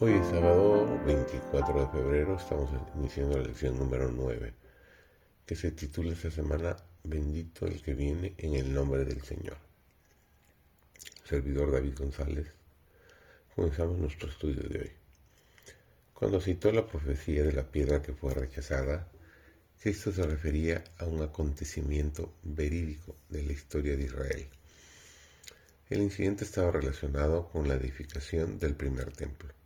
Hoy es sábado 24 de febrero, estamos iniciando la lección número 9, que se titula esta semana Bendito el que viene en el nombre del Señor. Servidor David González, comenzamos nuestro estudio de hoy. Cuando citó la profecía de la piedra que fue rechazada, Cristo se refería a un acontecimiento verídico de la historia de Israel. El incidente estaba relacionado con la edificación del primer templo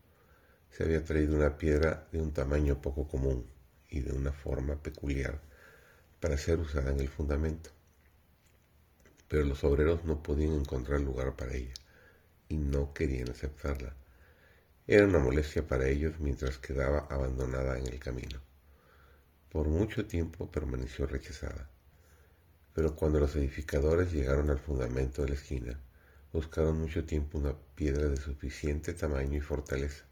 se había traído una piedra de un tamaño poco común y de una forma peculiar para ser usada en el fundamento. Pero los obreros no podían encontrar lugar para ella y no querían aceptarla. Era una molestia para ellos mientras quedaba abandonada en el camino. Por mucho tiempo permaneció rechazada. Pero cuando los edificadores llegaron al fundamento de la esquina, buscaron mucho tiempo una piedra de suficiente tamaño y fortaleza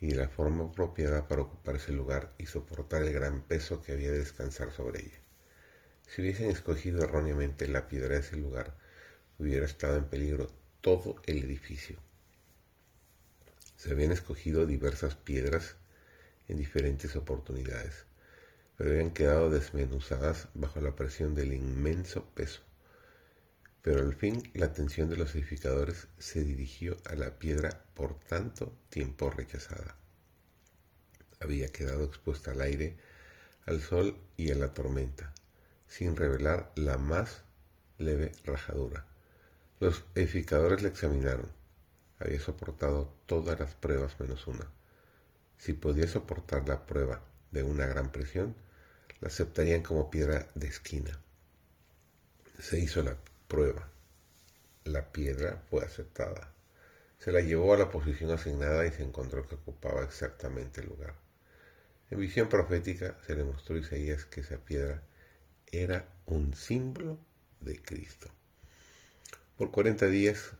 y la forma apropiada para ocupar ese lugar y soportar el gran peso que había de descansar sobre ella. Si hubiesen escogido erróneamente la piedra de ese lugar, hubiera estado en peligro todo el edificio. Se habían escogido diversas piedras en diferentes oportunidades, pero habían quedado desmenuzadas bajo la presión del inmenso peso pero al fin la atención de los edificadores se dirigió a la piedra por tanto tiempo rechazada. Había quedado expuesta al aire, al sol y a la tormenta, sin revelar la más leve rajadura. Los edificadores la examinaron. Había soportado todas las pruebas menos una. Si podía soportar la prueba de una gran presión, la aceptarían como piedra de esquina. Se hizo la prueba. La piedra fue aceptada. Se la llevó a la posición asignada y se encontró que ocupaba exactamente el lugar. En visión profética se le mostró a Isaías que esa piedra era un símbolo de Cristo. Por cuarenta días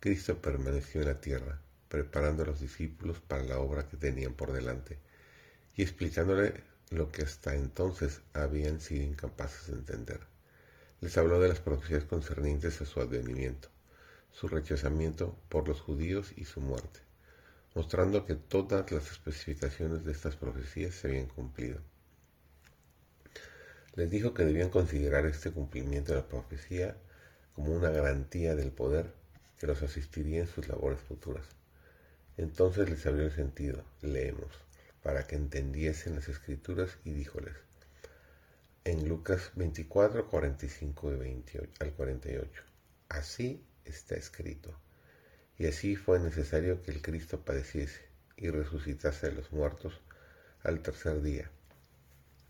Cristo permaneció en la tierra, preparando a los discípulos para la obra que tenían por delante y explicándole lo que hasta entonces habían sido incapaces de entender. Les habló de las profecías concernientes a su advenimiento, su rechazamiento por los judíos y su muerte, mostrando que todas las especificaciones de estas profecías se habían cumplido. Les dijo que debían considerar este cumplimiento de la profecía como una garantía del poder que los asistiría en sus labores futuras. Entonces les abrió el sentido, leemos, para que entendiesen las escrituras y díjoles, en Lucas 24, 45 y 28, al 48. Así está escrito. Y así fue necesario que el Cristo padeciese y resucitase de los muertos al tercer día,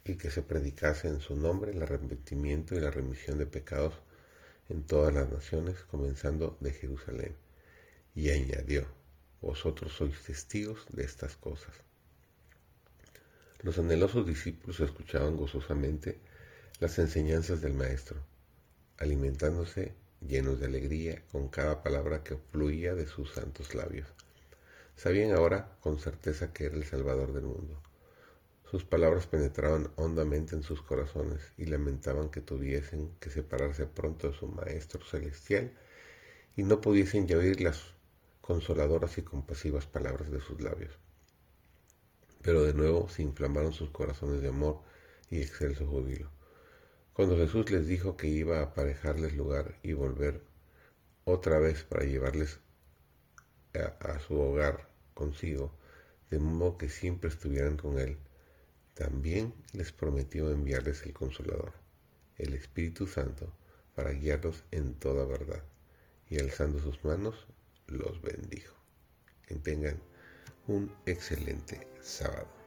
y que se predicase en su nombre el arrepentimiento y la remisión de pecados en todas las naciones, comenzando de Jerusalén. Y añadió, vosotros sois testigos de estas cosas. Los anhelosos discípulos escuchaban gozosamente las enseñanzas del Maestro, alimentándose llenos de alegría con cada palabra que fluía de sus santos labios. Sabían ahora con certeza que era el Salvador del mundo. Sus palabras penetraban hondamente en sus corazones y lamentaban que tuviesen que separarse pronto de su Maestro celestial y no pudiesen ya oír las consoladoras y compasivas palabras de sus labios. Pero de nuevo se inflamaron sus corazones de amor y excelso júbilo. Cuando Jesús les dijo que iba a aparejarles lugar y volver otra vez para llevarles a, su hogar consigo, de modo que siempre estuvieran con Él, también les prometió enviarles el Consolador, el Espíritu Santo, para guiarlos en toda verdad. Y alzando sus manos, los bendijo. Que tengan un excelente sábado.